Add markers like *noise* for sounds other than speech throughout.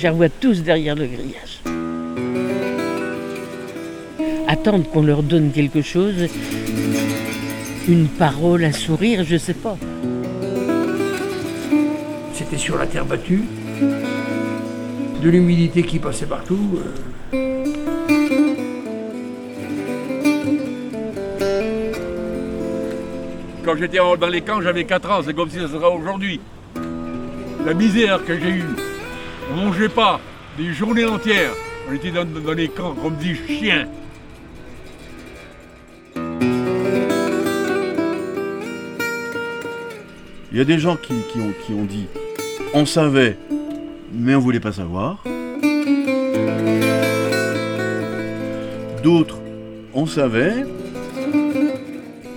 Je les revois tous derrière le grillage. Attendre qu'on leur donne quelque chose, une parole, un sourire, je sais pas. C'était sur la terre battue, de l'humidité qui passait partout. euh. Quand j'étais dans les camps, j'avais 4 ans, c'est comme si ça serait aujourd'hui. La misère que j'ai eue. On mangeait pas des journées entières. On était dans, les camps comme des chiens. Il y a des gens qui, qui ont, qui ont dit on savait, mais on voulait pas savoir. D'autres, on savait,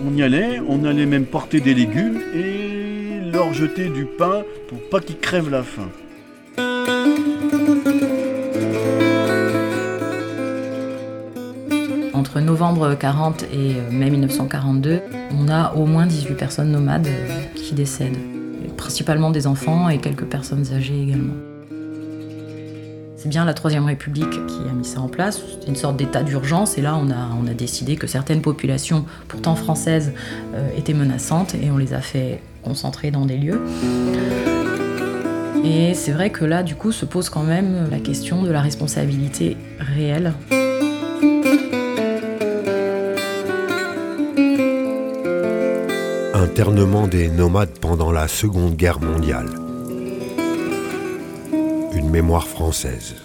on y allait, on allait même porter des légumes et leur jeter du pain pour pas qu'ils crèvent la faim. Entre novembre 40 et euh, mai 1942, on a au moins 18 personnes nomades euh, qui décèdent. Principalement des enfants et quelques personnes âgées également. C'est bien la Troisième République qui a mis ça en place. C'était une sorte d'état d'urgence et là on a, on a décidé que certaines populations, pourtant françaises, euh, étaient menaçantes et on les a fait concentrer dans des lieux. Et c'est vrai que là, du coup, se pose quand même la question de la responsabilité réelle Des nomades pendant la Seconde Guerre mondiale. Une mémoire française.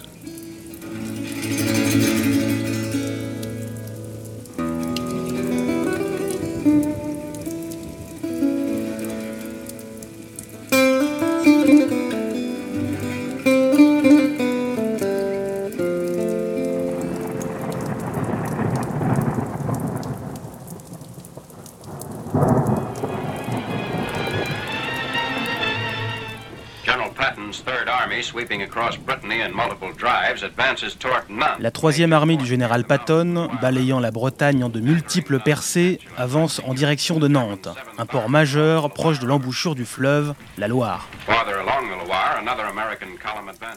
La troisième armée du général Patton, balayant la Bretagne en de multiples percées, avance en direction de Nantes, un port majeur proche de l'embouchure du fleuve, la Loire.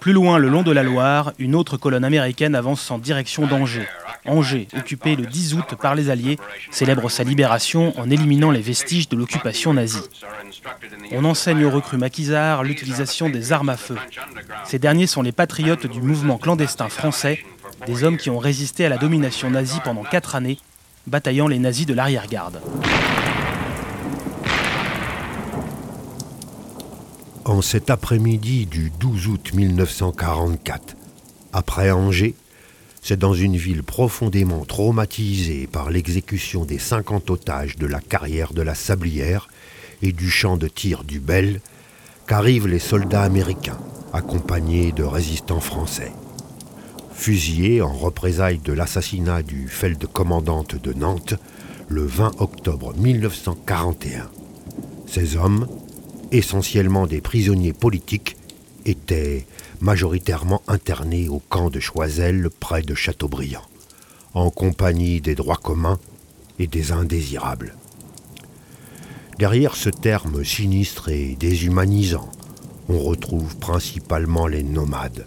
Plus loin le long de la Loire, une autre colonne américaine avance en direction d'Angers. Angers, occupé le 10 août par les Alliés, célèbre sa libération en éliminant les vestiges de l'occupation nazie. On enseigne aux recrues maquisards l'utilisation des armes à feu. Ces derniers sont les patriotes du mouvement clandestin français, des hommes qui ont résisté à la domination nazie pendant quatre années, bataillant les nazis de l'arrière-garde. En cet après-midi du 12 août 1944, après Angers, c'est dans une ville profondément traumatisée par l'exécution des 50 otages de la carrière de la Sablière et du champ de tir du Bel qu'arrivent les soldats américains, accompagnés de résistants français. Fusillés en représailles de l'assassinat du Feldcommandante de Nantes le 20 octobre 1941. Ces hommes, essentiellement des prisonniers politiques, étaient majoritairement internés au camp de Choiseul près de Châteaubriand, en compagnie des droits communs et des indésirables. Derrière ce terme sinistre et déshumanisant, on retrouve principalement les nomades,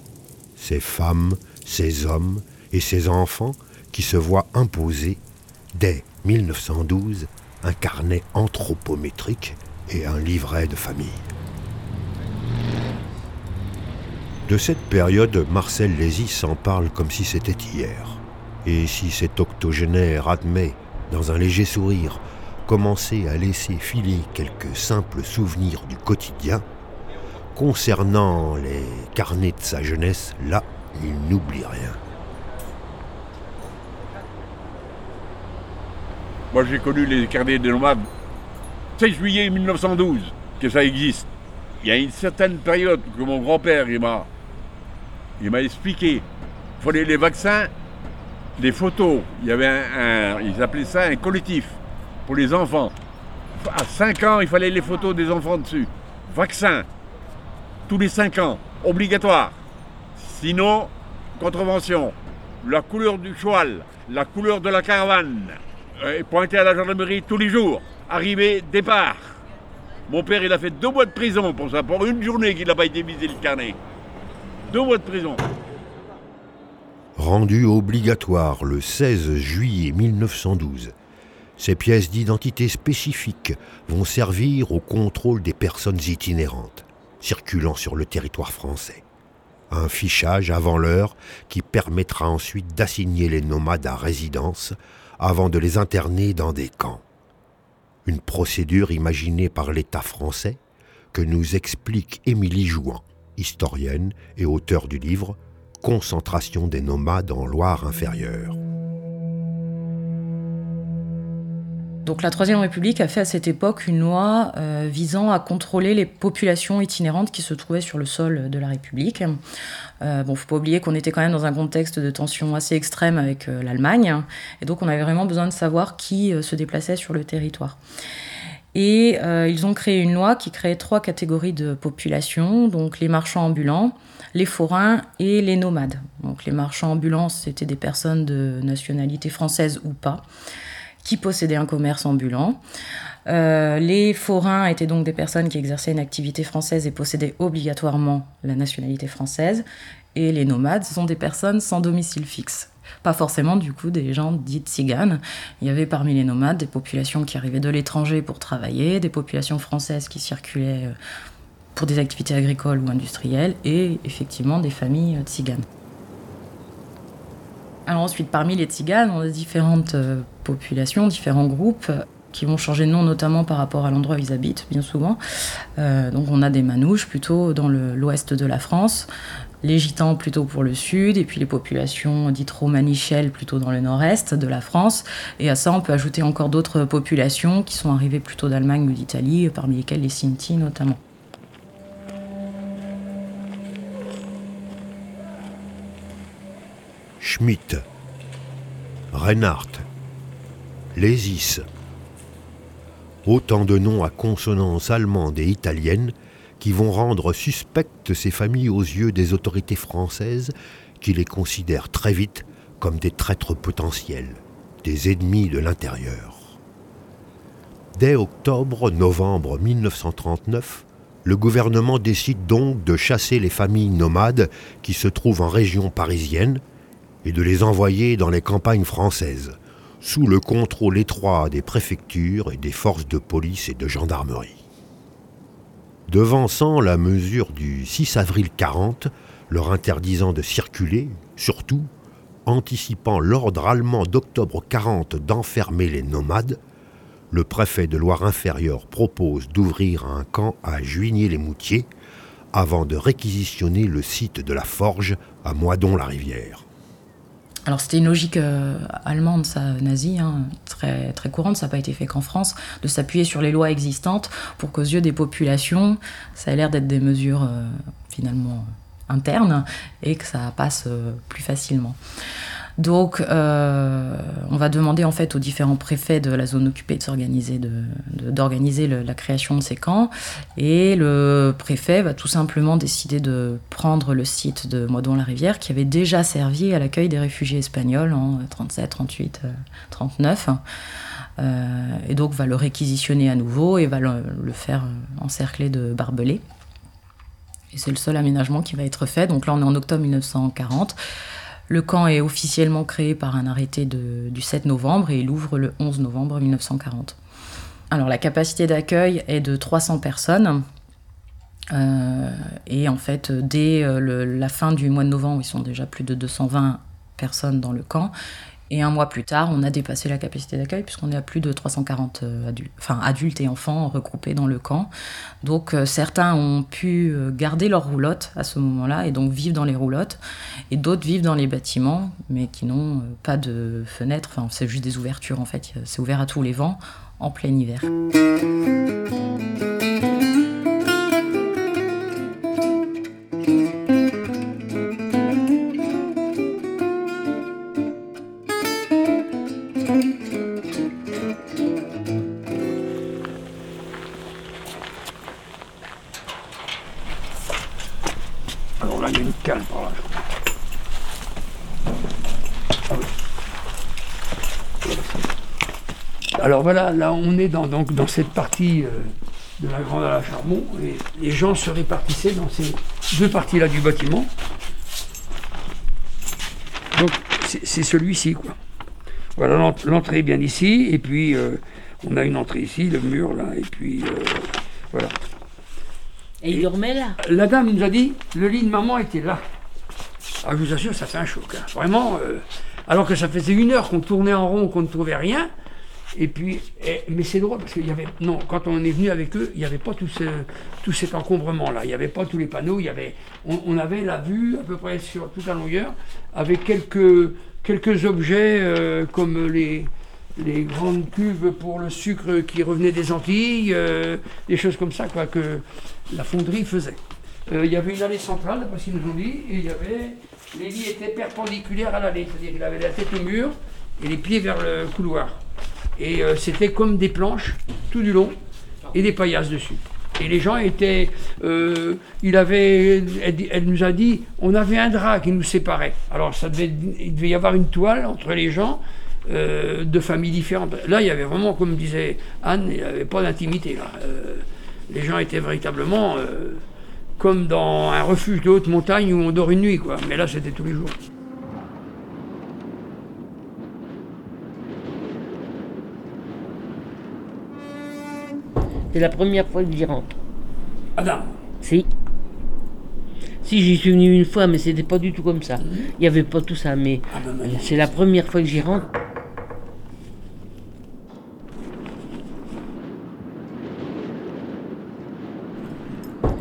ces femmes, ces hommes et ces enfants qui se voient imposer, dès 1912, un carnet anthropométrique et un livret de famille. De cette période, Marcel Lézy s'en parle comme si c'était hier. Et si cet octogénaire admet, dans un léger sourire, commencer à laisser filer quelques simples souvenirs du quotidien, concernant les carnets de sa jeunesse, là, il n'oublie rien. Moi, j'ai connu les carnets des nomades. 16 juillet 1912, que ça existe. Il y a une certaine période que mon grand-père, il m'a, il m'a expliqué. Il fallait les vaccins, les photos. Il y avait un, ils appelaient ça un collectif pour les enfants. À 5 ans, il fallait les photos des enfants dessus. Vaccin, tous les 5 ans, obligatoire. Sinon, contravention. La couleur du cheval, la couleur de la caravane, euh, pointé à la gendarmerie tous les jours. Arrivé, départ. Mon père, il a fait deux mois de prison pour ça, pour une journée qu'il n'a pas été visé le carnet. deux mois de prison. Rendu obligatoire le 16 juillet 1912, ces pièces d'identité spécifiques vont servir au contrôle des personnes itinérantes circulant sur le territoire français. Un fichage avant l'heure qui permettra ensuite d'assigner les nomades à résidence avant de les interner dans des camps. Une procédure imaginée par l'État français que nous explique Émilie Jouan, historienne et auteure du livre Concentration des nomades en Loire inférieure. Donc la Troisième République a fait à cette époque une loi euh, visant à contrôler les populations itinérantes qui se trouvaient sur le sol de la République. Euh, bon, faut pas oublier qu'on était quand même dans un contexte de tension assez extrême avec euh, l'Allemagne, et donc on avait vraiment besoin de savoir qui euh, se déplaçait sur le territoire. Et ils ont créé une loi qui créait trois catégories de population, donc les marchands ambulants, les forains et les nomades. Donc les marchands ambulants, c'était des personnes de nationalité française ou pas qui possédaient un commerce ambulant. Euh, les forains étaient donc des personnes qui exerçaient une activité française et possédaient obligatoirement la nationalité française. Et les nomades sont des personnes sans domicile fixe. Pas forcément du coup des gens dits tziganes. Il y avait parmi les nomades des populations qui arrivaient de l'étranger pour travailler, des populations françaises qui circulaient euh, pour des activités agricoles ou industrielles, et effectivement des familles euh, tziganes. Alors ensuite, parmi les tziganes, on a différentes populations, différents groupes qui vont changer de nom, notamment par rapport à l'endroit où ils habitent, bien souvent. Euh, donc on a des manouches plutôt dans l'ouest de la France, les gitans plutôt pour le sud, et puis les populations dites romanichelles plutôt dans le nord-est de la France. Et à ça, on peut ajouter encore d'autres populations qui sont arrivées plutôt d'Allemagne ou d'Italie, parmi lesquelles les Sinti notamment. Schmitt, Reinhardt, Lésis. Autant de noms à consonance allemande et italienne qui vont rendre suspectes ces familles aux yeux des autorités françaises qui les considèrent très vite comme des traîtres potentiels, des ennemis de l'intérieur. Dès octobre-novembre 1939, le gouvernement décide donc de chasser les familles nomades qui se trouvent en région parisienne et de les envoyer dans les campagnes françaises, sous le contrôle étroit des préfectures et des forces de police et de gendarmerie. Devançant la mesure du 6 avril 40, leur interdisant de circuler, surtout, anticipant l'ordre allemand d'octobre 40 d'enfermer les nomades, le préfet de Loire-Inférieure propose d'ouvrir un camp à Juigné-les-Moutiers avant de réquisitionner le site de la forge à Moidon-la-Rivière. Alors c'était une logique euh, allemande, ça, nazie, hein, très, très courante, ça n'a pas été fait qu'en France, de s'appuyer sur les lois existantes pour qu'aux yeux des populations, ça ait l'air d'être des mesures euh, finalement internes et que ça passe euh, plus facilement. Donc, euh, on va demander en fait aux différents préfets de la zone occupée de s'organiser, d'organiser la création de ces camps. Et le préfet va tout simplement décider de prendre le site de Moidon-la-Rivière, qui avait déjà servi à l'accueil des réfugiés espagnols en 37, 38, 39. et donc va le réquisitionner à nouveau et va le, le faire encercler de barbelés. Et c'est le seul aménagement qui va être fait. Donc là, on est en octobre 1940. Le camp est officiellement créé par un arrêté du 7 novembre et il ouvre le 11 novembre 1940. Alors la capacité d'accueil est de 300 personnes. Euh, et en fait, dès euh, la fin du mois de novembre, ils sont déjà plus de 220 personnes dans le camp. Et un mois plus tard, on a dépassé la capacité d'accueil puisqu'on est à plus de 340 euh, adultes, adultes et enfants regroupés dans le camp. Donc euh, certains ont pu euh, garder leurs roulottes à ce moment-là et donc vivre dans les roulottes. Et d'autres vivent dans les bâtiments mais qui n'ont pas de fenêtres. Enfin, c'est juste des ouvertures en fait. C'est ouvert à tous les vents en plein hiver. Là on est dans, donc, dans cette partie euh, de la Grande à la Charbon et les gens se répartissaient dans ces deux parties-là du bâtiment. Donc c'est celui-ci, quoi. Voilà, l'entrée est bien ici, et puis euh, on a une entrée ici, le mur là, et puis euh, voilà. Et il dormait là? La dame nous a dit, le lit de maman était là. Ah, je vous assure, ça fait un choc. Hein. Vraiment, euh, alors que ça faisait une heure qu'on tournait en rond, qu'on ne trouvait rien. Et puis, mais c'est drôle parce qu'il y avait, non, quand on est venu avec eux, il n'y avait pas tout, ce, tout cet encombrement-là. Il n'y avait pas tous les panneaux. Il y avait, on, avait la vue à peu près sur toute la longueur, avec quelques, quelques objets euh, comme les, les grandes cuves pour le sucre qui revenait des Antilles, euh, des choses comme ça, que la fonderie faisait. Euh, il y avait une allée centrale, d'après ce qu'ils nous ont dit, et il y avait, les lits étaient perpendiculaires à l'allée, c'est-à-dire qu'il avait la tête au mur et les pieds vers le couloir. Et euh, c'était comme des planches tout du long et des paillasses dessus. Et les gens étaient. Euh, il avait, elle, nous a dit on avait un drap qui nous séparait. Alors ça devait, il devait y avoir une toile entre les gens euh, de familles différentes. Là, il y avait vraiment, comme disait Anne, il n'y avait pas d'intimité. les gens étaient véritablement comme dans un refuge de haute montagne où on dort une nuit. Quoi. Mais là, c'était tous les jours. C'est la première fois que j'y rentre. Adam Si. Si, j'y suis venu une fois, mais c'était pas du tout comme ça. Il n'y avait pas tout ça, mais ah ben, ben, c'est la première fois que j'y rentre.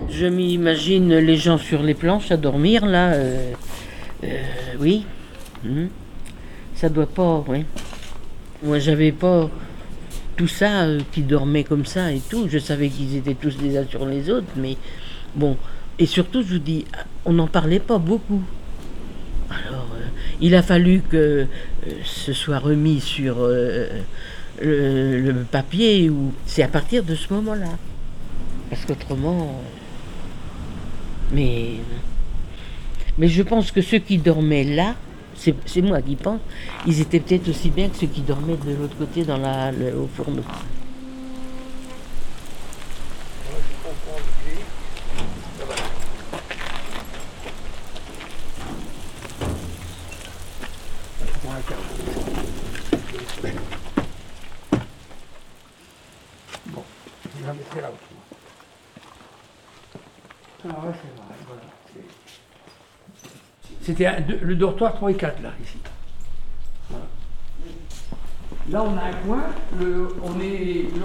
Je m'imagine les gens sur les planches à dormir, là. Euh, euh, oui. Hmm. Ça doit pas, oui. Moi, j'avais pas tout ça, euh, qui dormaient comme ça et tout. Je savais qu'ils étaient tous les uns sur les autres, mais bon. Et surtout, je vous dis, on n'en parlait pas beaucoup. Alors, euh, il a fallu que euh, ce soit remis sur le, papier, c'est à partir de ce moment-là. Parce qu'autrement. mais. Mais je pense que ceux qui dormaient là, c'est moi qui pense, ils étaient peut-être aussi bien que ceux qui dormaient de l'autre côté dans la, le, au fourneau. Bon, je la mettrai là aussi. Ah ouais, c'est vrai, voilà. C'était le dortoir 3 et 4, là, ici. Là, on a un coin, le,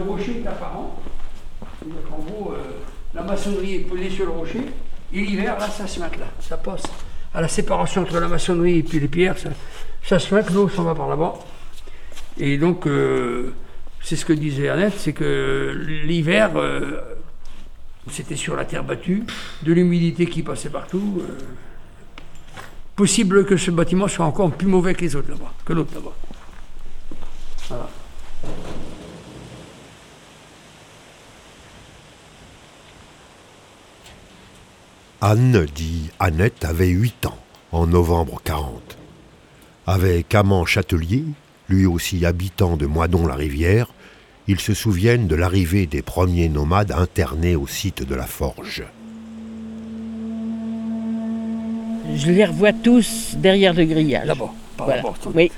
rocher est apparent. En gros, euh, la maçonnerie est posée sur le rocher, et l'hiver, là, ça se met là. Ça passe à la séparation entre la maçonnerie et puis les pierres, ça, se met, l'eau s'en va par là-bas. Et donc, euh, c'est ce que disait Annette, c'est que l'hiver, euh, c'était sur la terre battue, de l'humidité qui passait partout possible que ce bâtiment soit encore plus mauvais que les autres là-bas, que l'autre là-bas. Anne, dit Annette, avait 8 ans en novembre 40. Avec Amand Châtelier, lui aussi habitant de Moidon-la-Rivière, ils se souviennent de l'arrivée des premiers nomades internés au site de la forge. Je les revois tous derrière le grillage. Là-bas, Oui.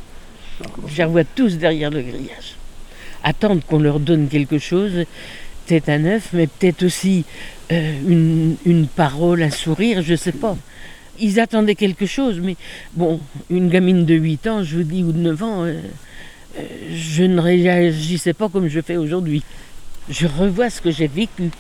Je les revois tous derrière le grillage. Attendre qu'on leur donne quelque chose, peut-être un œuf, mais peut-être aussi euh, une, parole, un sourire, je ne sais pas. Ils attendaient quelque chose, mais bon, une gamine de 8 ans, je vous dis, ou de 9 ans, euh, euh, je ne réagissais pas comme je fais aujourd'hui. Je revois ce que j'ai vécu.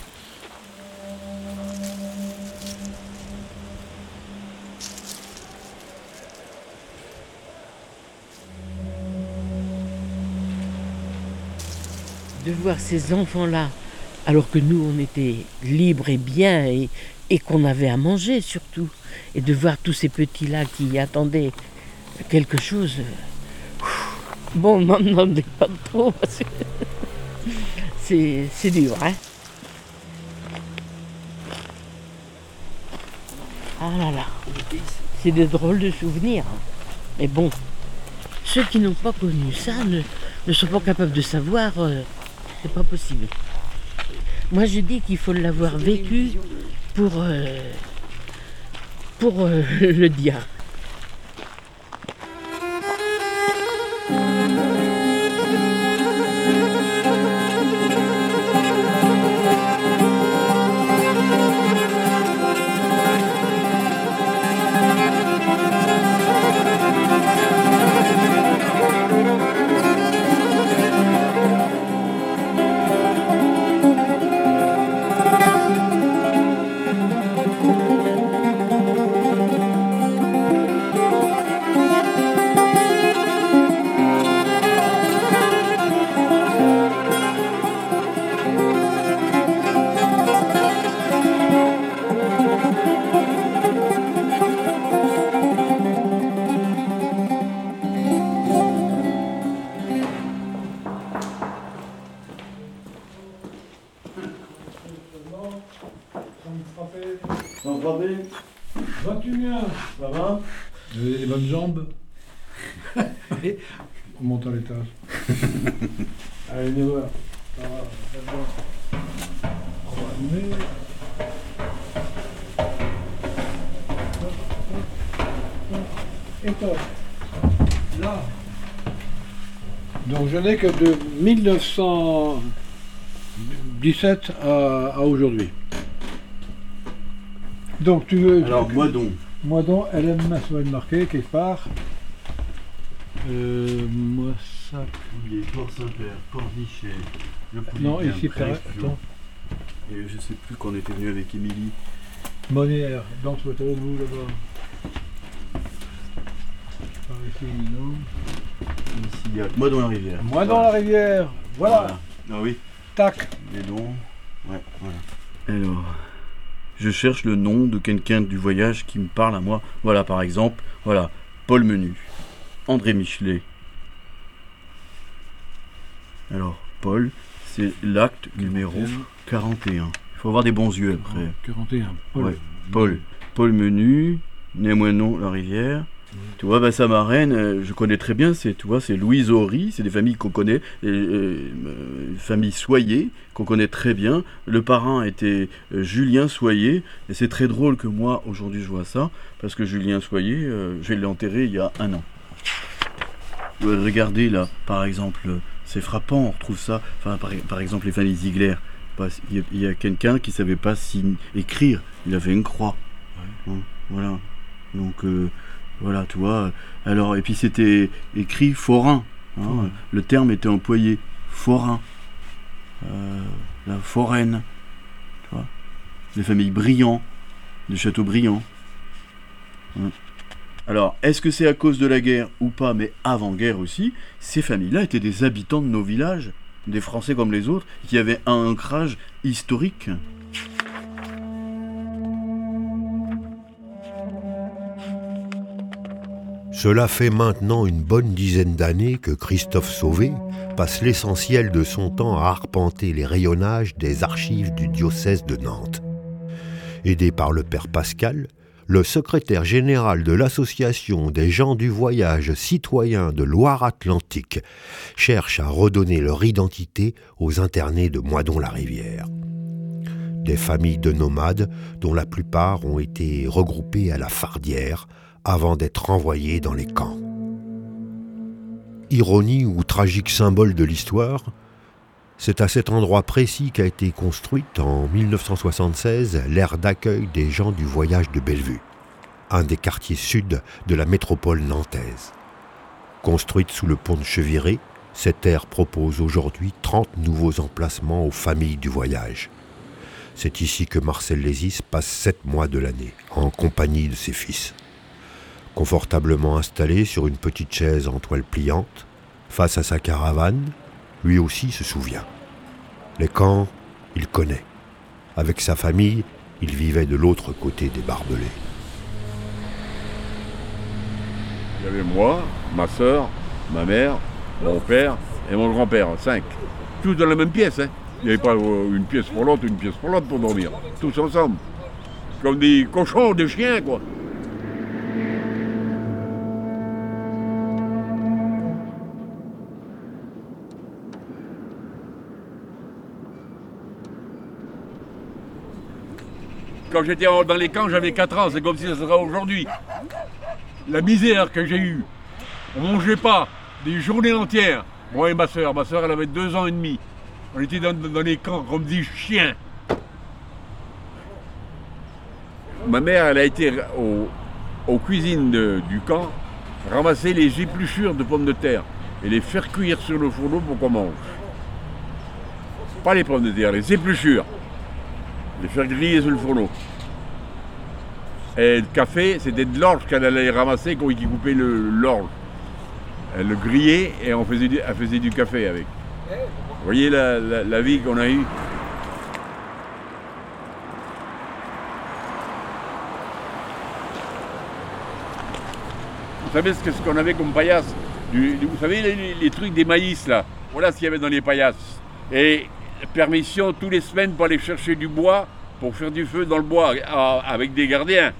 De voir ces enfants-là, alors que nous, on était libres et bien, et, qu'on avait à manger surtout, et de voir tous ces petits-là qui attendaient quelque chose. Bon, n'en demandez pas trop, parce que *laughs* c'est dur, hein. Ah là là, c'est des drôles de souvenirs. Hein. Mais bon, ceux qui n'ont pas connu ça ne, sont pas capables de savoir euh, c'est pas possible. Moi, je dis qu'il faut l'avoir vécu pour, euh, pour euh, *laughs* le dire. Que de 1917 à, à aujourd'hui. Donc tu veux. Alors, moi donc. Moi donc, LM Massouen marqué quelque part. Euh, moi ça. Pouillet, Port-Saint-Père, Pornichet, le Non, ici, attends. Et je sais plus qu'on était venu avec Émilie. Monière, dans ce côté de vous là-bas. Par ici, non. Ici, il y a moi dans la rivière. Moi dans la rivière, voilà, Ah oui. tac. Et donc, ouais, voilà. Alors, je cherche le nom de quelqu'un du voyage qui me parle à moi. Voilà, par exemple, voilà, Paul Menu, André Michelet. Alors, Paul, c'est l'acte numéro 41. Il faut avoir des bons yeux après. 41. Paul. Ouais, Paul. Paul Menu, né non la rivière. Tu vois, bah, sa marraine, euh, je connais très bien, c'est, tu vois, c'est Louise Horry, c'est des familles qu'on connaît, et, euh, famille Soyer, qu'on connaît très bien. Le parrain était euh, Julien Soyer, et c'est très drôle que moi, aujourd'hui, je vois ça, parce que Julien Soyer, euh, je l'ai enterré il y a un an. Regardez là, par exemple, c'est frappant, on retrouve ça, enfin, par, par exemple, les familles Ziegler. Il y a, quelqu'un qui savait pas sign- écrire, il avait une croix. Hein, voilà. Donc, euh, voilà, tu vois. Alors, et puis c'était écrit forain. hein, Ouais. Le terme était employé. Forain. Euh, la foraine. Tu vois. Les familles Briand. De Châteaubriand. Hein. Alors, est-ce que c'est à cause de la guerre ou pas, mais avant-guerre aussi, ces familles-là étaient des habitants de nos villages, des Français comme les autres, qui avaient un ancrage historique. Cela fait maintenant une bonne dizaine d'années que Christophe Sauvé passe l'essentiel de son temps à arpenter les rayonnages des archives du diocèse de Nantes. Aidé par le père Pascal, le secrétaire général de l'Association des gens du voyage citoyen de Loire-Atlantique cherche à redonner leur identité aux internés de Moidon-la-Rivière. Des familles de nomades dont la plupart ont été regroupées à la Fardière avant d'être envoyés dans les camps. Ironie ou tragique symbole de l'histoire, c'est à cet endroit précis qu'a été construite en 1976 l'aire d'accueil des gens du voyage de Bellevue, un des quartiers sud de la métropole nantaise. Construite sous le pont de Cheviré, cette aire propose aujourd'hui 30 nouveaux emplacements aux familles du voyage. C'est ici que Marcel Lézis passe sept mois de l'année, en compagnie de ses fils. Confortablement installé sur une petite chaise en toile pliante, face à sa caravane, lui aussi se souvient. Les camps, il connaît. Avec sa famille, il vivait de l'autre côté des barbelés. Il y avait moi, ma soeur, ma mère, mon père et mon grand-père, cinq. Tous dans la même pièce. Hein. Il n'y avait pas euh, une pièce pour une pièce pour pour dormir. Tous ensemble. Comme des cochons, des chiens, quoi. Quand j'étais dans les camps, j'avais 4 ans, c'est comme si ça serait aujourd'hui. La misère que j'ai eue. On mangeait pas des journées entières. Moi et ma soeur. Ma soeur, elle avait deux ans et demi. On était dans, les camps comme des chiens. Ma mère, elle a été au- aux cuisines du camp ramasser les épluchures de pommes de terre et les faire cuire sur le fourneau pour qu'on mange. Pas les pommes de terre, les épluchures. Les faire griller sur le fourneau. Et le café, c'était de l'orge qu'elle allait ramasser qui coupait l'orge. Elle le grillait et on faisait du, elle faisait du café avec. Vous voyez la, la- vie qu'on a eue Vous savez ce qu'on avait comme paillasse? Vous savez les- les trucs des maïs là? Voilà ce qu'il y avait dans les paillasses. Et permission tous les semaines pour aller chercher du bois pour faire du feu dans le bois avec des gardiens.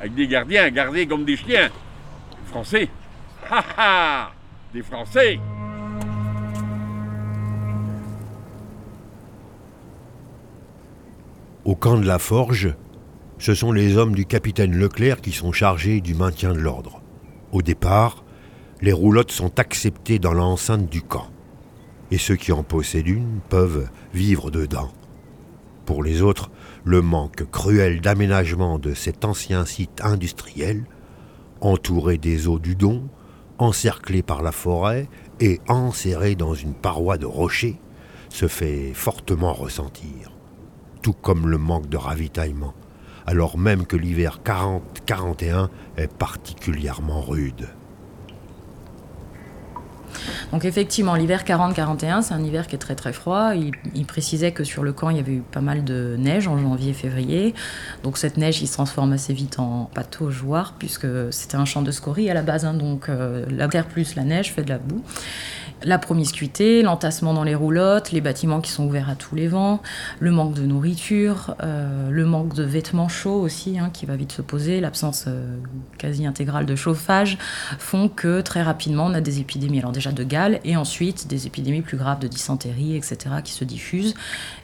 Avec des gardiens gardés comme des chiens. Français. Ha ha Des Français Au camp de la Forge, ce sont les hommes du capitaine Leclerc qui sont chargés du maintien de l'ordre. Au départ, les roulottes sont acceptées dans l'enceinte du camp, et ceux qui en possèdent une peuvent vivre dedans. Pour les autres, le manque cruel d'aménagement de cet ancien site industriel, entouré des eaux du Don, encerclé par la forêt et enserré dans une paroi de rochers, se fait fortement ressentir tout comme le manque de ravitaillement, alors même que l'hiver 40-41 est particulièrement rude. Donc effectivement, l'hiver 40-41, c'est un hiver qui est très très froid. Il, précisait que sur le camp, il y avait eu pas mal de neige en janvier-février. Donc cette neige, il se transforme assez vite en pâteau jouard, puisque c'était un champ de scorie à la base. Hein. donc euh, la terre plus la neige fait de la boue la promiscuité, l'entassement dans les roulottes, les bâtiments qui sont ouverts à tous les vents, le manque de nourriture, euh, le manque de vêtements chauds aussi, hein, qui va vite se poser, l'absence euh, quasi intégrale de chauffage, font que très rapidement on a des épidémies, alors déjà de Galles, et ensuite des épidémies plus graves de dysenterie, etc., qui se diffusent.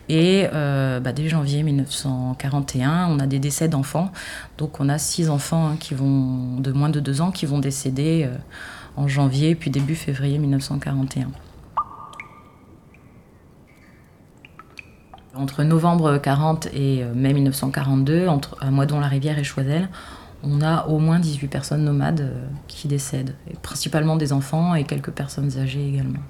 Et euh, bah, dès janvier 1941, on a des décès d'enfants. Donc on a six enfants hein, qui vont, de moins de deux ans qui vont décéder en janvier puis début février 1941. Entre novembre 40 et euh, mai 1942, entre, à Moidon-la-Rivière et Choisel, on a au moins 18 personnes nomades euh, qui décèdent, principalement des enfants et quelques personnes âgées également.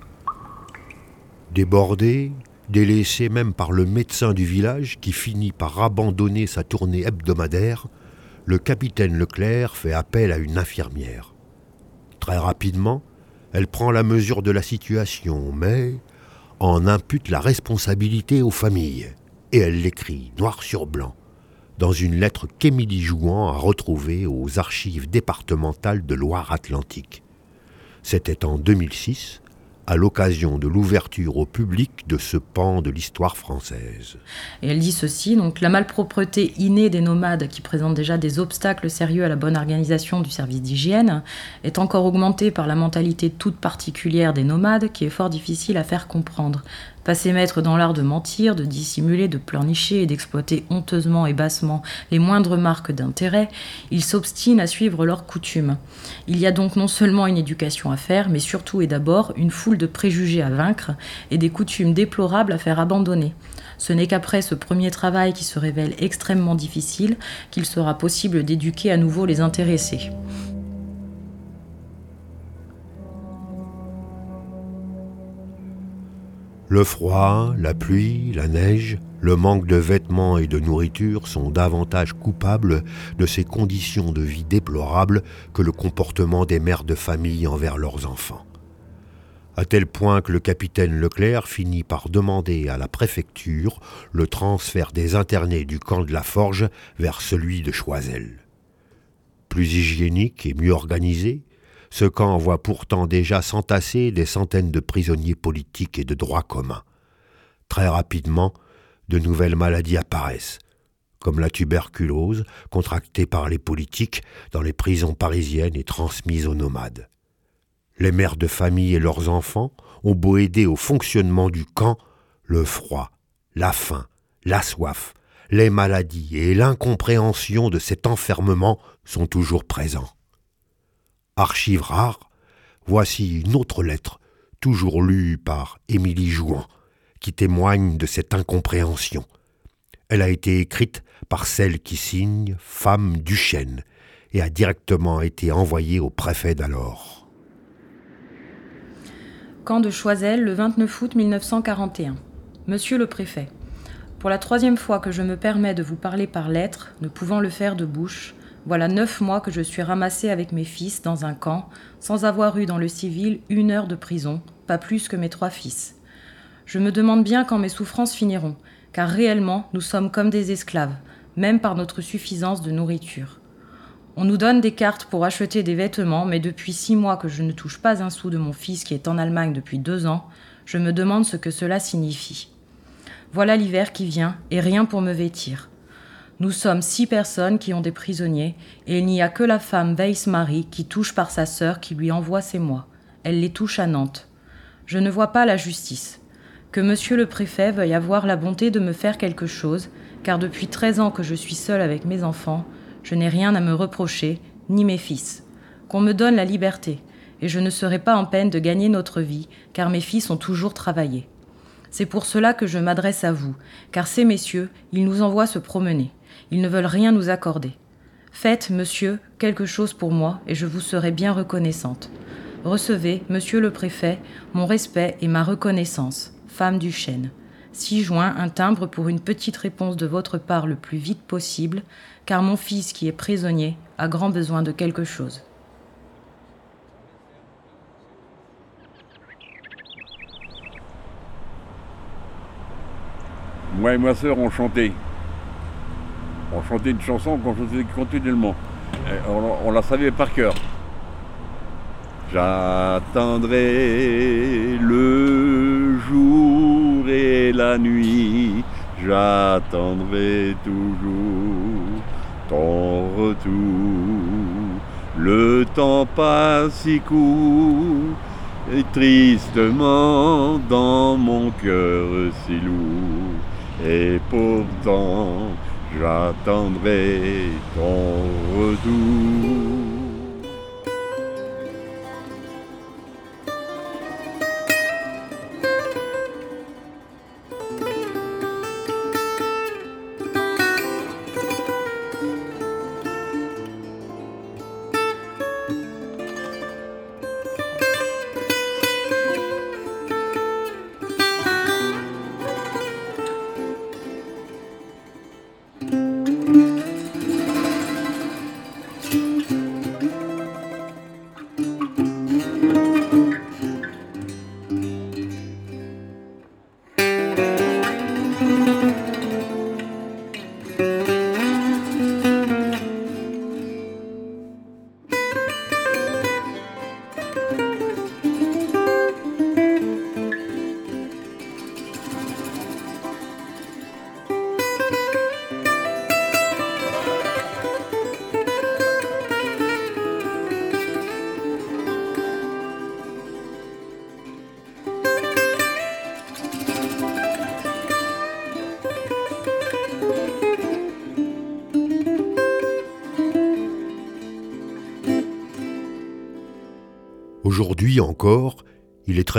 Débordé, délaissé même par le médecin du village qui finit par abandonner sa tournée hebdomadaire, le capitaine Leclerc fait appel à une infirmière. Très rapidement, elle prend la mesure de la situation, mais en impute la responsabilité aux familles. Et elle l'écrit noir sur blanc dans une lettre qu'Émilie Jouan a retrouvée aux archives départementales de Loire-Atlantique. C'était en 2006, à l'occasion de l'ouverture au public de ce pan de l'histoire française. Et elle dit ceci, donc la malpropreté innée des nomades qui présente déjà des obstacles sérieux à la bonne organisation du service d'hygiène est encore augmentée par la mentalité toute particulière des nomades qui est fort difficile à faire comprendre. Passé maître dans l'art de mentir, de dissimuler, de pleurnicher et d'exploiter honteusement et bassement les moindres marques d'intérêt, ils s'obstinent à suivre leurs coutumes. Il y a donc non seulement une éducation à faire, mais surtout et d'abord une foule de préjugés à vaincre et des coutumes déplorables à faire abandonner. Ce n'est qu'après ce premier travail qui se révèle extrêmement difficile qu'il sera possible d'éduquer à nouveau les intéressés. Le froid, la pluie, la neige, le manque de vêtements et de nourriture sont davantage coupables de ces conditions de vie déplorables que le comportement des mères de famille envers leurs enfants. À tel point que le capitaine Leclerc finit par demander à la préfecture le transfert des internés du camp de la Forge vers celui de Choisel. Plus hygiénique et mieux organisé, ce camp voit pourtant déjà s'entasser des centaines de prisonniers politiques et de droit commun. Très rapidement, de nouvelles maladies apparaissent, comme la tuberculose, contractée par les politiques dans les prisons parisiennes et transmise aux nomades. Les mères de famille et leurs enfants ont beau aider au fonctionnement du camp, le froid, la faim, la soif, les maladies et l'incompréhension de cet enfermement sont toujours présents archive rare, voici une autre lettre, toujours lue par Émilie Jouan, qui témoigne de cette incompréhension. Elle a été écrite par celle qui signe Femme Duchesne et a directement été envoyée au préfet d'alors. Camp de Choisel, le 29 août 1941. Monsieur le préfet, pour la troisième fois que je me permets de vous parler par lettre, ne pouvant le faire de bouche, voilà neuf mois que je suis ramassée avec mes fils dans un camp, sans avoir eu dans le civil une heure de prison, pas plus que mes trois fils. Je me demande bien quand mes souffrances finiront, car réellement nous sommes comme des esclaves, même par notre suffisance de nourriture. On nous donne des cartes pour acheter des vêtements, mais depuis six mois que je ne touche pas un sou de mon fils qui est en Allemagne depuis deux ans, je me demande ce que cela signifie. Voilà l'hiver qui vient, et rien pour me vêtir. Nous sommes six personnes qui ont des prisonniers, et il n'y a que la femme Weiss-Marie qui touche par sa sœur qui lui envoie ses mois. Elle les touche à Nantes. Je ne vois pas la justice. Que monsieur le préfet veuille avoir la bonté de me faire quelque chose, car depuis treize ans que je suis seule avec mes enfants, je n'ai rien à me reprocher, ni mes fils. Qu'on me donne la liberté, et je ne serai pas en peine de gagner notre vie, car mes fils ont toujours travaillé. C'est pour cela que je m'adresse à vous, car ces messieurs, ils nous envoient se promener. Ils ne veulent rien nous accorder. Faites, monsieur, quelque chose pour moi, et je vous serai bien reconnaissante. Recevez, monsieur le préfet, mon respect et ma reconnaissance, femme du chêne. 6 juin, un timbre pour une petite réponse de votre part le plus vite possible, car mon fils qui est prisonnier a grand besoin de quelque chose. Moi et ma sœur, on chantait. On chantait une chanson qu'on faisait continuellement. On la savait par cœur. J'attendrai le jour et la nuit, j'attendrai toujours ton retour. Le temps passe si court, et tristement dans mon cœur si lourd. Et pourtant, j'attendrai ton retour.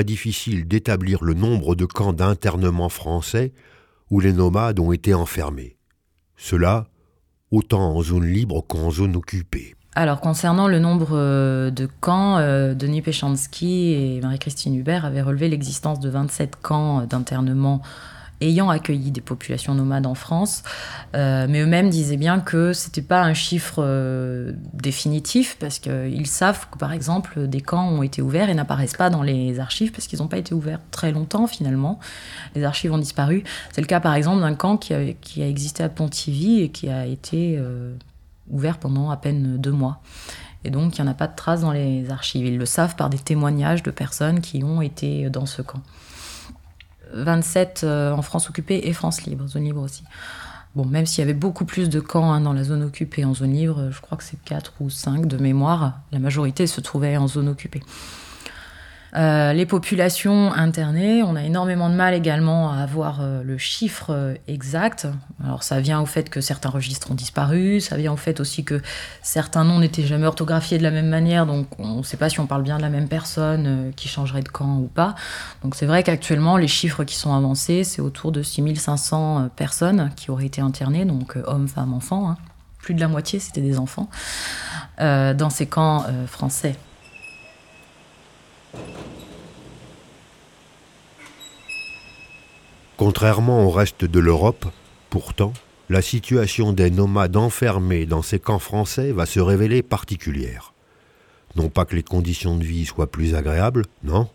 Difficile d'établir le nombre de camps d'internement français où les nomades ont été enfermés. Cela, autant en zone libre qu'en zone occupée. Alors, concernant le nombre euh, de camps, euh, Denis Péchanski et Marie-Christine Hubert avaient relevé l'existence de 27 camps d'internement ayant accueilli des populations nomades en France, euh, mais eux-mêmes disaient bien que c'était pas un chiffre euh, définitif parce qu'ils savent que par exemple des camps ont été ouverts et n'apparaissent pas dans les archives parce qu'ils n'ont pas été ouverts très longtemps finalement. Les archives ont disparu. C'est le cas par exemple d'un camp qui a, existé à Pontivy et qui a été euh, ouvert pendant à peine deux mois. Et donc, il n'y en a pas de traces dans les archives. Ils le savent par des témoignages de personnes qui ont été dans ce camp. 27 euh, en France occupée et France libre, zone libre aussi. Bon, même s'il y avait beaucoup plus de camps hein, dans la zone occupée en zone libre, je crois que c'est 4 ou 5 de mémoire, la majorité se trouvait en zone occupée. Euh, les populations internées, on a énormément de mal également à avoir euh, le chiffre euh, exact. Alors ça vient au fait que certains registres ont disparu, ça vient au fait aussi que certains noms n'étaient jamais orthographiés de la même manière, donc on ne sait pas si on parle bien de la même personne qui changerait de camp ou pas. Donc c'est vrai qu'actuellement les chiffres qui sont avancés, c'est autour de 6500 euh, personnes qui auraient été internées, donc hommes, femmes, enfants. Hein. Plus de la moitié c'était des enfants dans ces camps français. Contrairement au reste de l'Europe, pourtant, la situation des nomades enfermés dans ces camps français va se révéler particulière. Non pas que les conditions de vie soient plus agréables, non,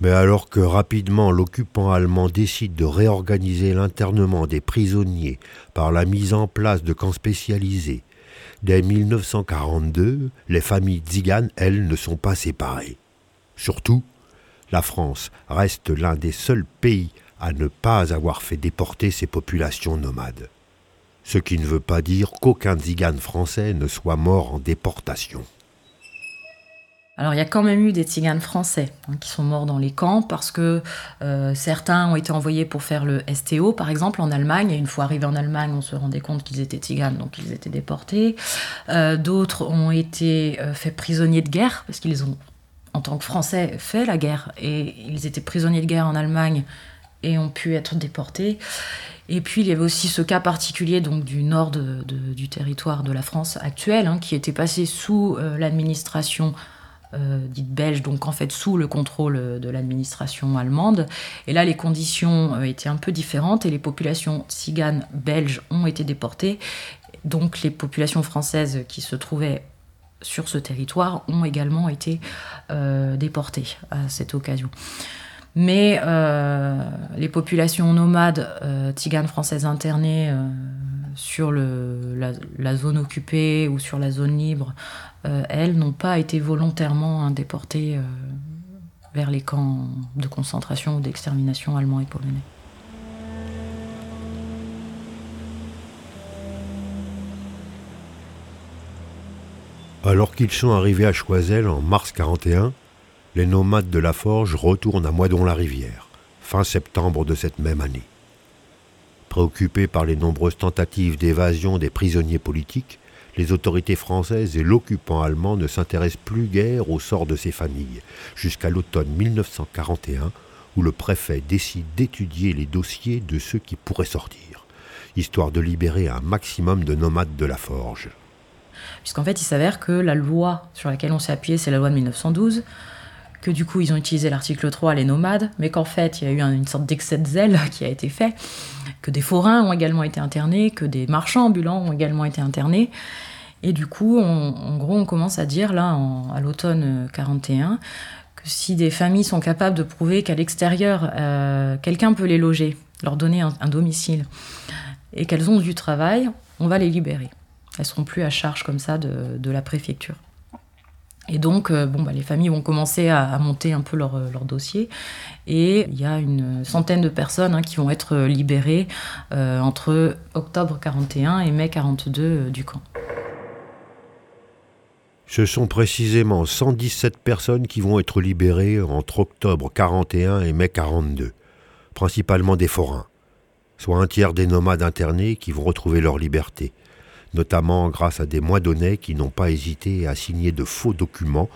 mais alors que rapidement l'occupant allemand décide de réorganiser l'internement des prisonniers par la mise en place de camps spécialisés, dès 1942, les familles tziganes, elles, ne sont pas séparées. Surtout, la France reste l'un des seuls pays à ne pas avoir fait déporter ces populations nomades. Ce qui ne veut pas dire qu'aucun tzigane français ne soit mort en déportation. Alors il y a quand même eu des tziganes français hein, qui sont morts dans les camps parce que euh, certains ont été envoyés pour faire le STO, par exemple en Allemagne. Et une fois arrivés en Allemagne, on se rendait compte qu'ils étaient tziganes, donc ils étaient déportés. Euh, d'autres ont été euh, faits prisonniers de guerre parce qu'ils ont, en tant que Français, fait la guerre et ils étaient prisonniers de guerre en Allemagne et ont pu être déportés. Et puis il y avait aussi ce cas particulier donc du nord du territoire de la France actuelle, hein, qui était passé sous l'administration euh, dite belge, donc en fait sous le contrôle de l'administration allemande. Et là, les conditions euh, étaient un peu différentes et les populations tziganes belges ont été déportées. Donc les populations françaises qui se trouvaient sur ce territoire ont également été euh, déportées à cette occasion. Mais les populations nomades tziganes françaises internées sur la, zone occupée ou sur la zone libre, euh, elles n'ont pas été volontairement déportées euh, vers les camps de concentration ou d'extermination allemands et polonais. Alors qu'ils sont arrivés à Choiseul en mars 41, les nomades de la Forge retournent à Moidon-la-Rivière, fin septembre de cette même année. Préoccupés par les nombreuses tentatives d'évasion des prisonniers politiques, les autorités françaises et l'occupant allemand ne s'intéressent plus guère au sort de ces familles, jusqu'à l'automne 1941, où le préfet décide d'étudier les dossiers de ceux qui pourraient sortir, histoire de libérer un maximum de nomades de la forge. Puisqu'en fait, il s'avère que la loi sur laquelle on s'est appuyé, c'est la loi de 1912, que du coup ils ont utilisé l'article 3, les nomades, mais qu'en fait il y a eu une sorte d'excès de zèle *laughs* qui a été fait, que des forains ont également été internés, que des marchands ambulants ont également été internés. Et du coup, en gros, on commence à dire là, à l'automne 41, que si des familles sont capables de prouver qu'à l'extérieur, euh, quelqu'un peut les loger, leur donner un, domicile, et qu'elles ont du travail, on va les libérer. Elles seront plus à charge comme ça de la préfecture. Et donc, euh, bon, bah, les familles vont commencer à, monter un peu leur, euh, leur, dossier. Et il y a une centaine de personnes hein, qui vont être libérées euh, entre octobre 41 et mai 42 du camp. Ce sont précisément 117 personnes qui vont être libérées entre octobre 41 et mai 42, principalement des forains, soit un tiers des nomades internés qui vont retrouver leur liberté notamment grâce à des moidonnais qui n'ont pas hésité à signer de faux documents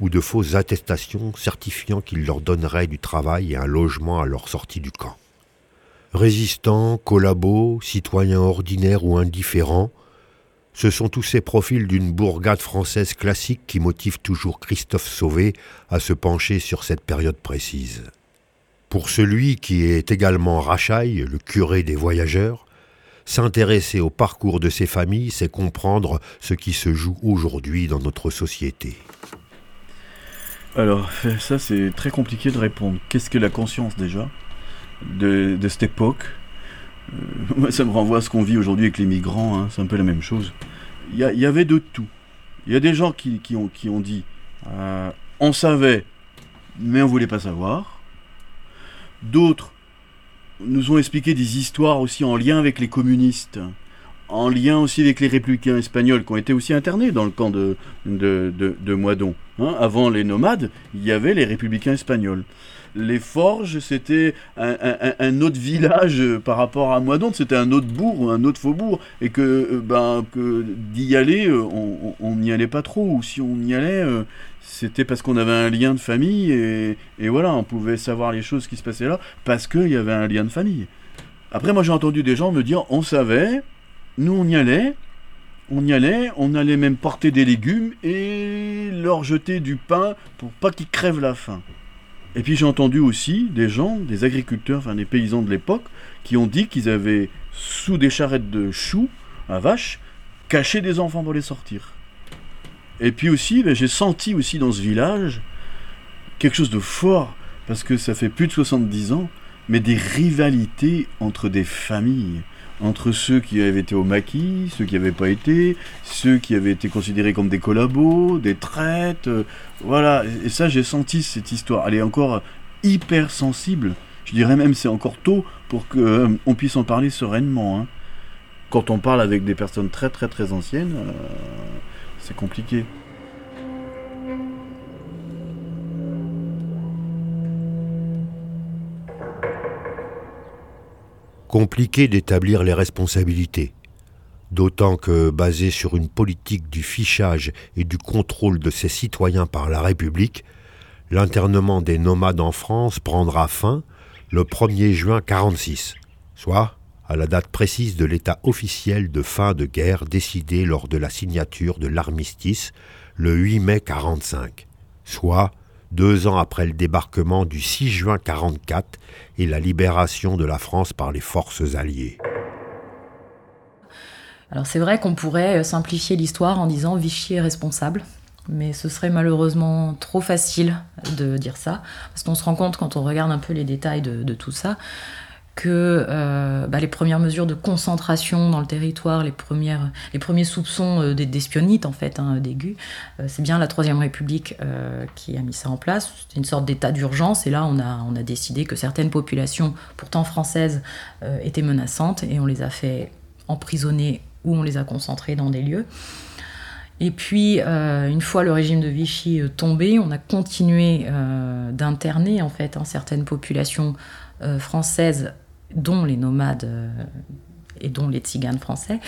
ou de fausses attestations certifiant qu'ils leur donneraient du travail et un logement à leur sortie du camp. Résistants, collabos, citoyens ordinaires ou indifférents, ce sont tous ces profils d'une bourgade française classique qui motivent toujours Christophe Sauvé à se pencher sur cette période précise. Pour celui qui est également Rachaille, le curé des voyageurs, S'intéresser au parcours de ces familles, c'est comprendre ce qui se joue aujourd'hui dans notre société. Alors, ça c'est très compliqué de répondre. Qu'est-ce que la conscience déjà de, cette époque? Euh, ça me renvoie à ce qu'on vit aujourd'hui avec les migrants, hein, c'est un peu la même chose. Il y, avait de tout. Il y a des gens qui, ont, qui ont, dit euh, on savait, mais on voulait pas savoir. D'autres nous ont expliqué des histoires aussi en lien avec les communistes, en lien aussi avec les républicains espagnols qui ont été aussi internés dans le camp de, de, de, Moidon. Hein. avant les nomades, il y avait les républicains espagnols. Les Forges, c'était un, autre village par rapport à Moidon, c'était un autre bourg, un autre faubourg, et que, euh, ben, que d'y aller, euh, on n'y allait pas trop, ou si on y allait, euh, c'était parce qu'on avait un lien de famille et, voilà, on pouvait savoir les choses qui se passaient là parce qu'il y avait un lien de famille. Après, moi j'ai entendu des gens me dire on savait, nous on y allait, on y allait, on allait même porter des légumes et leur jeter du pain pour pas qu'ils crèvent la faim. Et puis j'ai entendu aussi des gens, des agriculteurs, enfin des paysans de l'époque, qui ont dit qu'ils avaient sous des charrettes de choux à vache caché des enfants pour les sortir. Et puis aussi, ben, j'ai senti aussi dans ce village quelque chose de fort, parce que ça fait plus de 70 ans, mais des rivalités entre des familles, entre ceux qui avaient été au maquis, ceux qui n'avaient pas été, ceux qui avaient été considérés comme des collabos, des traites, euh, voilà. Et ça, j'ai senti cette histoire. Elle est encore hyper sensible Je dirais même c'est encore tôt pour qu'on on puisse en parler sereinement. hein. Quand on parle avec des personnes très très très anciennes, euh, c'est compliqué. Compliqué d'établir les responsabilités. D'autant que, basé sur une politique du fichage et du contrôle de ses citoyens par la République, l'internement des nomades en France prendra fin le 1er juin 46, soit à la date précise de l'état officiel de fin de guerre décidé lors de la signature de l'armistice le 8 mai 45, soit deux ans après le débarquement du 6 juin 44 et la libération de la France par les forces alliées. Alors c'est vrai qu'on pourrait simplifier l'histoire en disant Vichy est responsable, mais ce serait malheureusement trop facile de dire ça, parce qu'on se rend compte quand on regarde un peu les détails de tout ça, que euh, bah, les premières mesures de concentration dans le territoire, les, premières, les premiers soupçons euh, d'espionnite en fait, hein, d'aigus, euh, c'est bien la Troisième République euh, qui a mis ça en place. C'était une sorte d'état d'urgence et là on a, on a décidé que certaines populations, pourtant françaises, étaient menaçantes et on les a fait emprisonner ou on les a concentrés dans des lieux. Et puis, une fois le régime de Vichy tombé, on a continué d'interner en fait hein, certaines populations françaises, dont les nomades euh, et dont les tziganes français,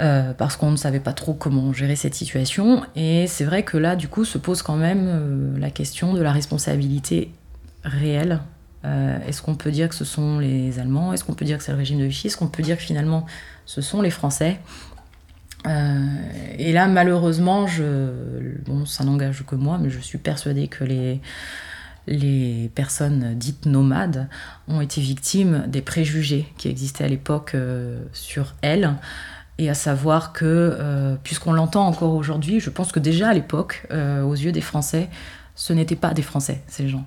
euh, parce qu'on ne savait pas trop comment gérer cette situation. Et c'est vrai que là, du coup, se pose quand même euh, la question de la responsabilité réelle. Est-ce qu'on peut dire que ce sont les Allemands? Est-ce qu'on peut dire que c'est le régime de Vichy? Est-ce qu'on peut dire que finalement ce sont les Français? Et là, malheureusement, bon, ça n'engage que moi, mais je suis persuadée que les, les personnes dites nomades ont été victimes des préjugés qui existaient à l'époque euh, sur elles. Et à savoir que, euh, puisqu'on l'entend encore aujourd'hui, je pense que déjà à l'époque, euh, aux yeux des Français, ce n'étaient pas des Français, ces gens.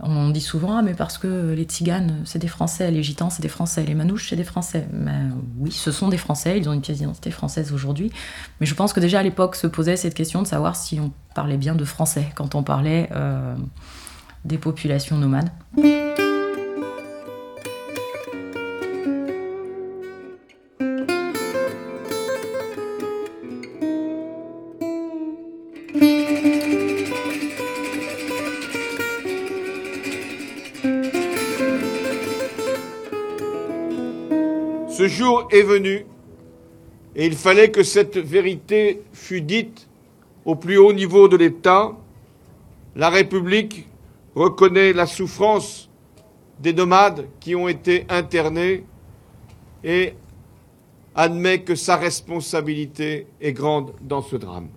On dit souvent, ah, mais parce que les Tziganes, c'est des Français, les Gitans, c'est des Français, les Manouches, c'est des Français. Mais oui, ce sont des Français, ils ont une pièce d'identité française aujourd'hui. Mais je pense que déjà à l'époque se posait cette question de savoir si on parlait bien de Français quand on parlait des populations nomades. Ce jour est venu et il fallait que cette vérité fût dite au plus haut niveau de l'État. La République reconnaît la souffrance des nomades qui ont été internés et admet que sa responsabilité est grande dans ce drame.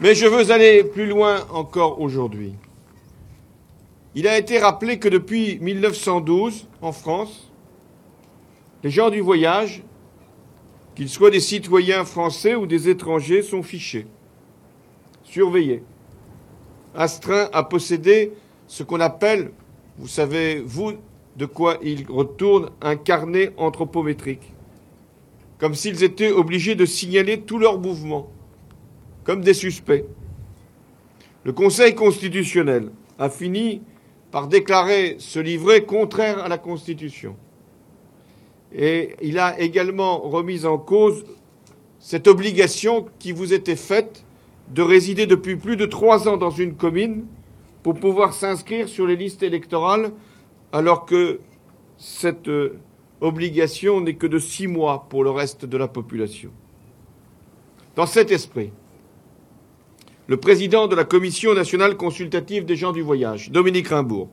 Mais je veux aller plus loin encore aujourd'hui. Il a été rappelé que depuis 1912, en France, les gens du voyage, qu'ils soient des citoyens français ou des étrangers, sont fichés, surveillés, astreints à posséder ce qu'on appelle, vous savez, vous, de quoi il retourne, un carnet anthropométrique, comme s'ils étaient obligés de signaler tous leurs mouvements comme des suspects. Le Conseil constitutionnel a fini par déclarer ce livret contraire à la Constitution. Et il a également remis en cause cette obligation qui vous était faite de résider depuis plus de trois ans dans une commune pour pouvoir s'inscrire sur les listes électorales, alors que cette euh, obligation n'est que de six mois pour le reste de la population. Dans cet esprit, le président de la Commission nationale consultative des gens du voyage, Dominique Rimbourg,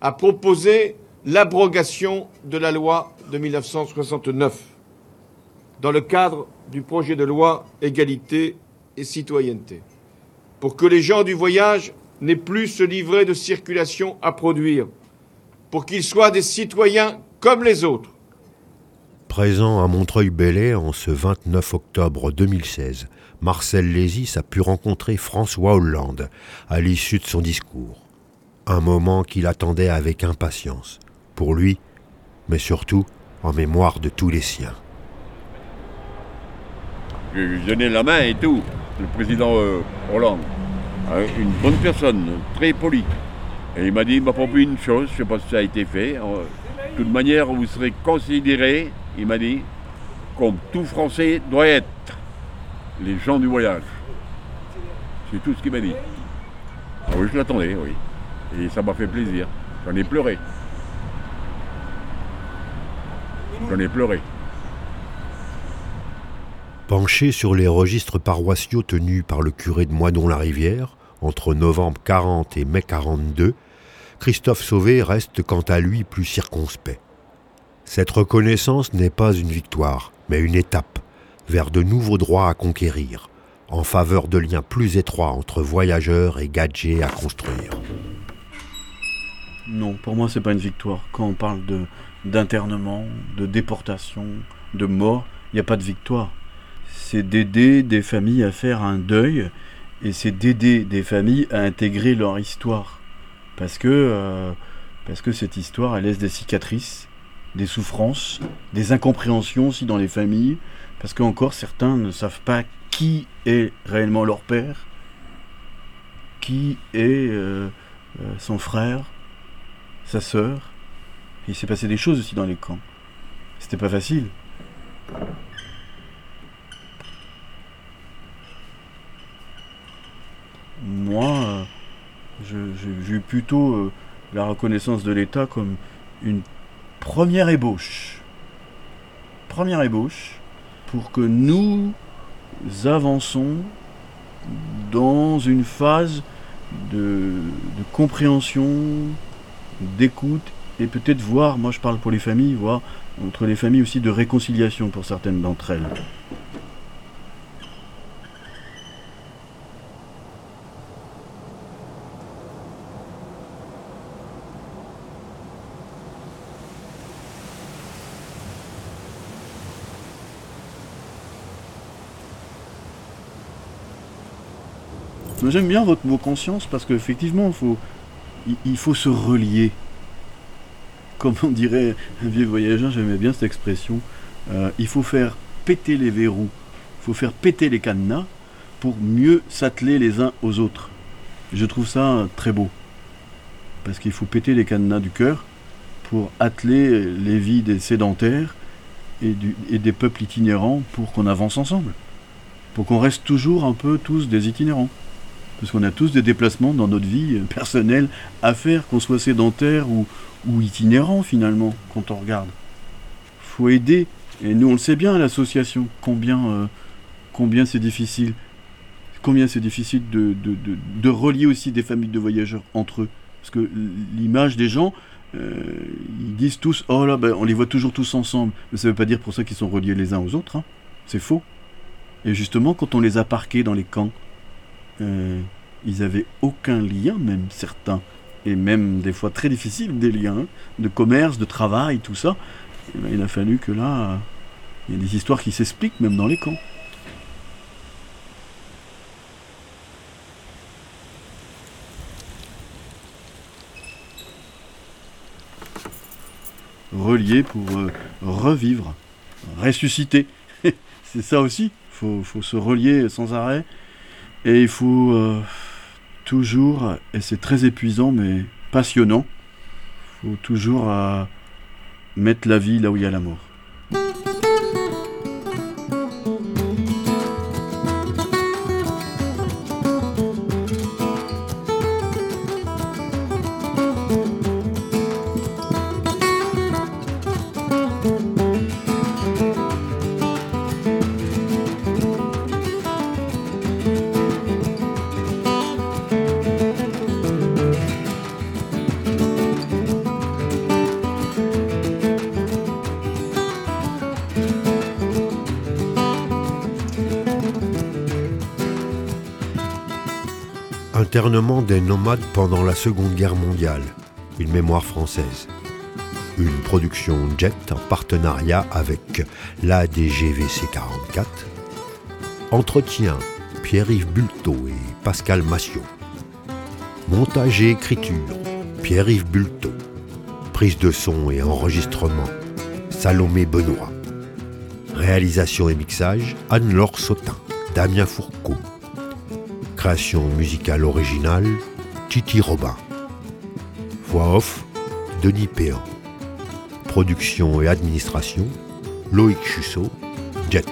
a proposé l'abrogation de la loi de 1969 dans le cadre du projet de loi égalité et citoyenneté, pour que les gens du voyage n'aient plus ce livret de circulation à produire, pour qu'ils soient des citoyens comme les autres. Présent à Montreuil-Bellay en ce 29 octobre 2016, Marcel Lézis a pu rencontrer François Hollande à l'issue de son discours. Un moment qu'il attendait avec impatience, pour lui, mais surtout en mémoire de tous les siens. Je lui ai donné la main et tout, le président euh, Hollande. Euh, Une bonne personne, très poli. Et il m'a dit, il m'a proposé une chose, je ne sais pas si ça a été fait. Euh, De toute manière, vous serez considérés, il m'a dit, comme tout Français doit être. Les gens du voyage. C'est tout ce qu'il m'a dit. Ah oui, je l'attendais, oui. Et ça m'a fait plaisir. J'en ai pleuré. J'en ai pleuré. Penché sur les registres paroissiaux tenus par le curé de Moidon-la-Rivière entre novembre 40 et mai 42, Christophe Sauvé reste quant à lui plus circonspect. Cette reconnaissance n'est pas une victoire, mais une étape vers de nouveaux droits à conquérir, en faveur de liens plus étroits entre voyageurs et gadgets à construire. Non, pour moi, c'est pas une victoire. Quand on parle de d'internement, de déportation, de mort, il n'y a pas de victoire. C'est d'aider des familles à faire un deuil et c'est d'aider des familles à intégrer leur histoire. Parce que, euh, parce que cette histoire, laisse des cicatrices, des souffrances, des incompréhensions aussi dans les familles. Parce qu'encore certains ne savent pas qui est réellement leur père, qui est euh, euh, son frère, sa sœur. Il s'est passé des choses aussi dans les camps. C'était pas facile. Moi, euh, j'ai vu plutôt euh, la reconnaissance de l'État comme une première ébauche. Première ébauche pour que nous avançons dans une phase de compréhension, d'écoute et peut-être voir, moi je parle pour les familles, voir entre les familles aussi de réconciliation pour certaines d'entre elles. J'aime bien votre mot conscience parce qu'effectivement, il faut, il faut se relier. Comme on dirait un vieux voyageur, j'aimais bien cette expression. euh, il faut faire péter les verrous, il faut faire péter les cadenas pour mieux s'atteler les uns aux autres. Je trouve ça très beau. Parce qu'il faut péter les cadenas du cœur pour atteler les vies des sédentaires et des peuples itinérants pour qu'on avance ensemble. Pour qu'on reste toujours un peu tous des itinérants. Parce qu'on a tous des déplacements dans notre vie personnelle à faire, qu'on soit sédentaire ou, itinérant finalement, quand on regarde. faut aider. Et nous, on le sait bien à l'association, combien, euh, c'est difficile. Combien c'est difficile de relier aussi des familles de voyageurs entre eux. Parce que l'image des gens, euh, ils disent tous, oh là, ben, on les voit toujours tous ensemble. Mais ça ne veut pas dire pour ça qu'ils sont reliés les uns aux autres. hein. C'est faux. Et justement, quand on les a parqués dans les camps, ils avaient aucun lien, même certains, et même des fois très difficiles, des liens hein, de commerce, de travail, tout ça. Eh ben, il a fallu que là, il y a des histoires qui s'expliquent même dans les camps. Relier pour euh, revivre, ressusciter. *laughs* C'est ça aussi. Il faut, faut se relier sans arrêt. Et il faut euh, toujours, et c'est très épuisant mais passionnant, il faut toujours euh, mettre la vie là où il y a la mort. Des nomades pendant la Seconde Guerre mondiale, une mémoire française. Une production Jet en partenariat avec l'ADGVC 44. Entretien Pierre-Yves Bulto et Pascal Massiot. Montage et écriture Pierre-Yves Bulto. Prise de son et enregistrement Salomé Benoît. Réalisation et mixage Anne-Laure Sautin, Damien Fourcault. Création musicale originale Titi Robin. Voix off Denis Péan. Production et administration Loïc Chussot, Jet.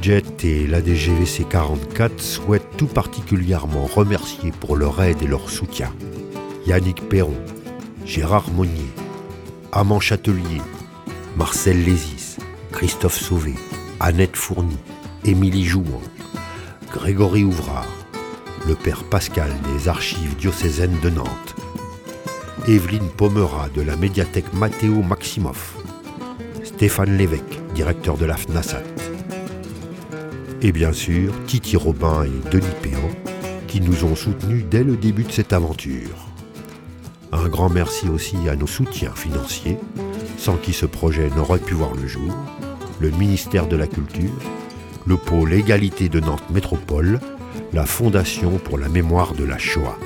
Jet et l'ADGVC 44 souhaitent tout particulièrement remercier pour leur aide et leur soutien Yannick Perron, Gérard Monnier, Amand Châtelier, Marcel Lézis, Christophe Sauvé, Annette Fourny, Émilie Jouan, Grégory Ouvrard, le père Pascal des archives diocésaines de Nantes, Evelyne Pomera de la médiathèque Mathéo Maximoff, Stéphane Lévesque, directeur de la FNASAT, et bien sûr Titi Robin et Denis Péan qui nous ont soutenus dès le début de cette aventure. Un grand merci aussi à nos soutiens financiers, sans qui ce projet n'aurait pu voir le jour, le ministère de la Culture, le pôle égalité de Nantes Métropole, la Fondation pour la mémoire de la Shoah.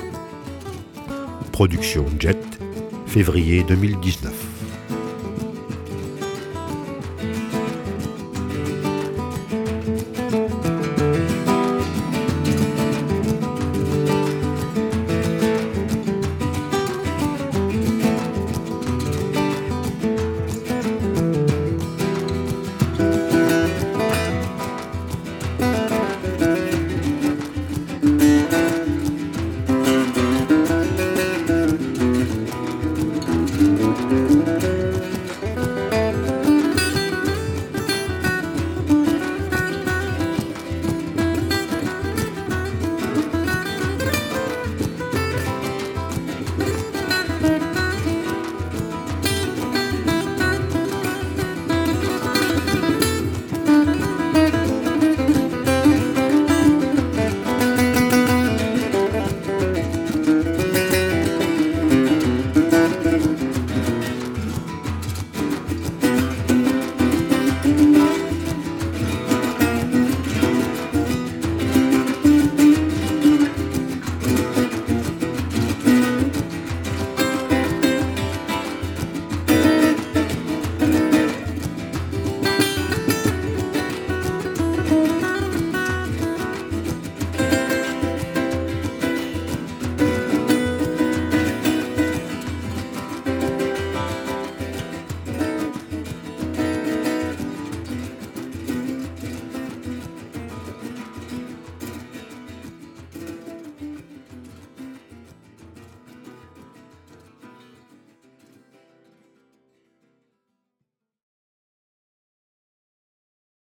Production Jet, février 2019.